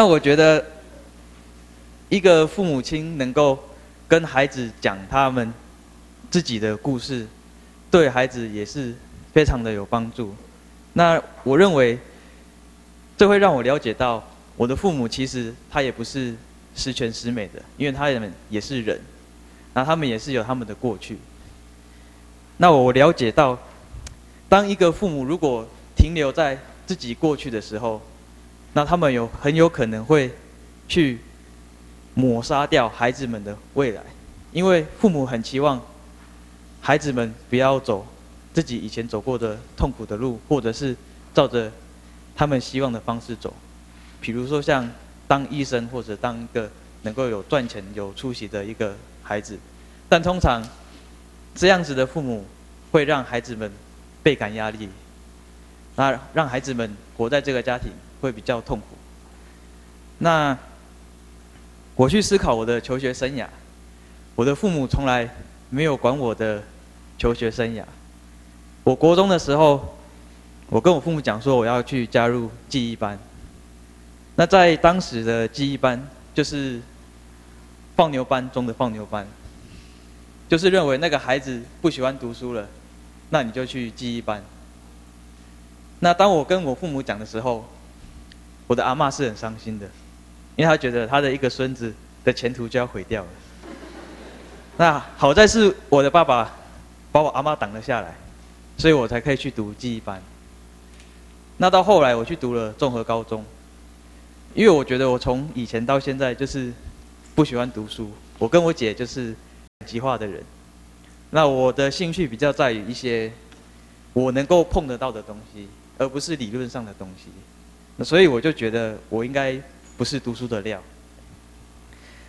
那我觉得，一个父母亲能够跟孩子讲他们自己的故事，对孩子也是非常的有帮助。那我认为，这会让我了解到，我的父母其实他也不是十全十美的，因为他们也是人，那他们也是有他们的过去。那我了解到，当一个父母如果停留在自己过去的时候，那他们有很有可能会去抹杀掉孩子们的未来，因为父母很期望孩子们不要走自己以前走过的痛苦的路，或者是照着他们希望的方式走，比如说像当医生或者当一个能够有赚钱、有出息的一个孩子，但通常这样子的父母会让孩子们倍感压力。那让孩子们活在这个家庭会比较痛苦。那我去思考我的求学生涯，我的父母从来没有管我的求学生涯。我国中的时候，我跟我父母讲说我要去加入记忆班。那在当时的记忆班，就是放牛班中的放牛班，就是认为那个孩子不喜欢读书了，那你就去记忆班。那当我跟我父母讲的时候，我的阿嬷是很伤心的，因为她觉得她的一个孙子的前途就要毁掉了。那好在是我的爸爸把我阿嬷挡了下来，所以我才可以去读技艺班。那到后来我去读了综合高中，因为我觉得我从以前到现在就是不喜欢读书，我跟我姐就是极化的人。那我的兴趣比较在于一些我能够碰得到的东西。而不是理论上的东西，那所以我就觉得我应该不是读书的料。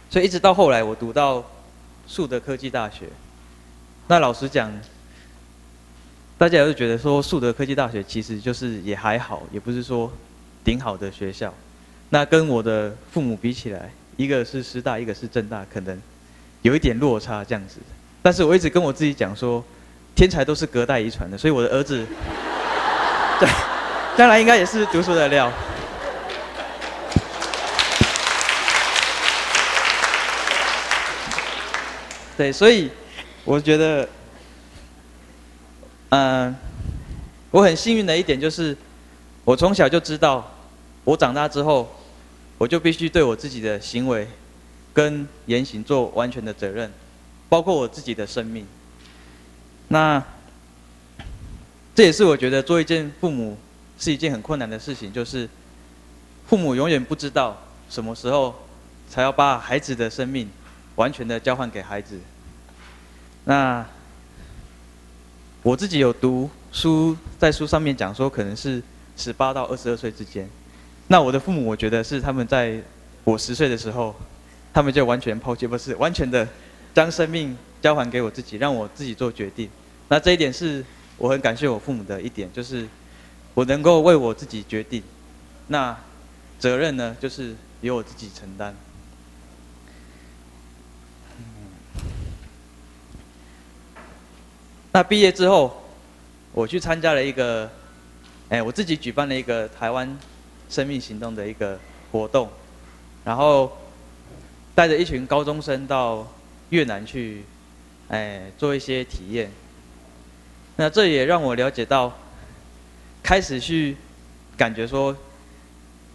所以一直到后来，我读到树德科技大学。那老实讲，大家也是觉得说树德科技大学其实就是也还好，也不是说顶好的学校。那跟我的父母比起来，一个是师大，一个是政大，可能有一点落差这样子。但是我一直跟我自己讲说，天才都是隔代遗传的，所以我的儿子。对，将来应该也是读书的料。对，所以我觉得，嗯，我很幸运的一点就是，我从小就知道，我长大之后，我就必须对我自己的行为跟言行做完全的责任，包括我自己的生命。那。这也是我觉得做一件父母是一件很困难的事情，就是父母永远不知道什么时候才要把孩子的生命完全的交换给孩子。那我自己有读书，在书上面讲说，可能是十八到二十二岁之间。那我的父母，我觉得是他们在我十岁的时候，他们就完全抛弃，不是完全的将生命交还给我自己，让我自己做决定。那这一点是。我很感谢我父母的一点，就是我能够为我自己决定，那责任呢，就是由我自己承担。那毕业之后，我去参加了一个，哎，我自己举办了一个台湾生命行动的一个活动，然后带着一群高中生到越南去，哎，做一些体验。那这也让我了解到，开始去感觉说，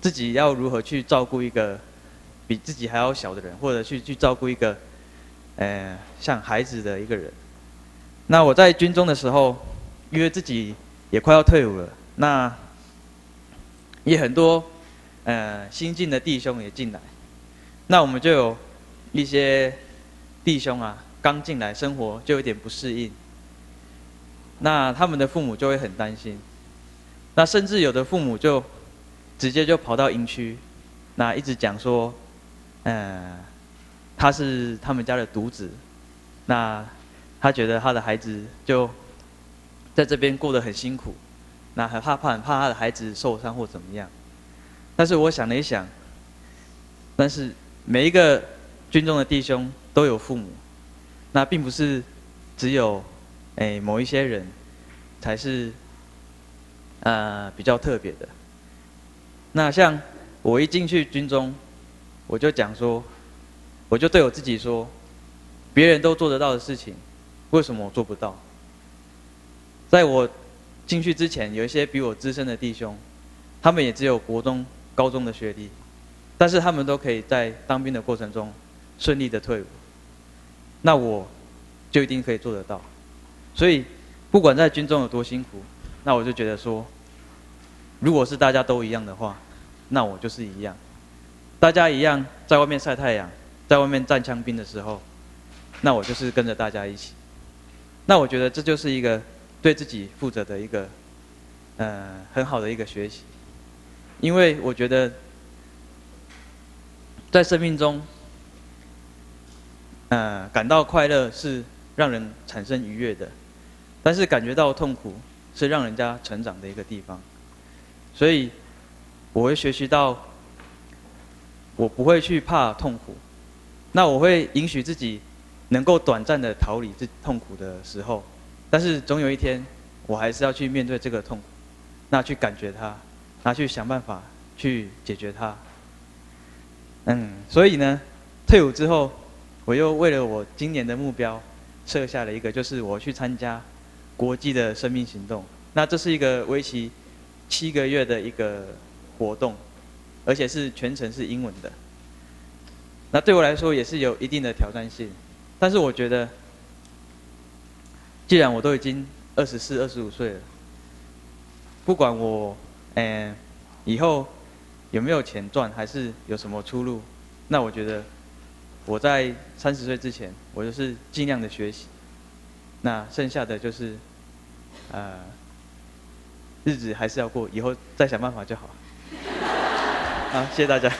自己要如何去照顾一个比自己还要小的人，或者去去照顾一个，呃，像孩子的一个人。那我在军中的时候，因为自己也快要退伍了，那也很多呃新进的弟兄也进来，那我们就有一些弟兄啊，刚进来生活就有点不适应。那他们的父母就会很担心，那甚至有的父母就直接就跑到营区，那一直讲说，嗯，他是他们家的独子，那他觉得他的孩子就在这边过得很辛苦，那很怕怕很怕他的孩子受伤或怎么样。但是我想了一想，但是每一个军中的弟兄都有父母，那并不是只有。哎，某一些人才是呃比较特别的。那像我一进去军中，我就讲说，我就对我自己说，别人都做得到的事情，为什么我做不到？在我进去之前，有一些比我资深的弟兄，他们也只有国中、高中的学历，但是他们都可以在当兵的过程中顺利的退伍，那我就一定可以做得到。所以，不管在军中有多辛苦，那我就觉得说，如果是大家都一样的话，那我就是一样。大家一样在外面晒太阳，在外面站枪兵的时候，那我就是跟着大家一起。那我觉得这就是一个对自己负责的一个，呃，很好的一个学习。因为我觉得，在生命中，呃，感到快乐是让人产生愉悦的。但是感觉到痛苦是让人家成长的一个地方，所以我会学习到，我不会去怕痛苦，那我会允许自己能够短暂的逃离这痛苦的时候，但是总有一天我还是要去面对这个痛苦，那去感觉它，拿去想办法去解决它。嗯，所以呢，退伍之后，我又为了我今年的目标设下了一个，就是我去参加。国际的生命行动，那这是一个为期七个月的一个活动，而且是全程是英文的。那对我来说也是有一定的挑战性，但是我觉得，既然我都已经二十四、二十五岁了，不管我嗯以后有没有钱赚，还是有什么出路，那我觉得我在三十岁之前，我就是尽量的学习。那剩下的就是，呃，日子还是要过，以后再想办法就好。好，谢谢大家。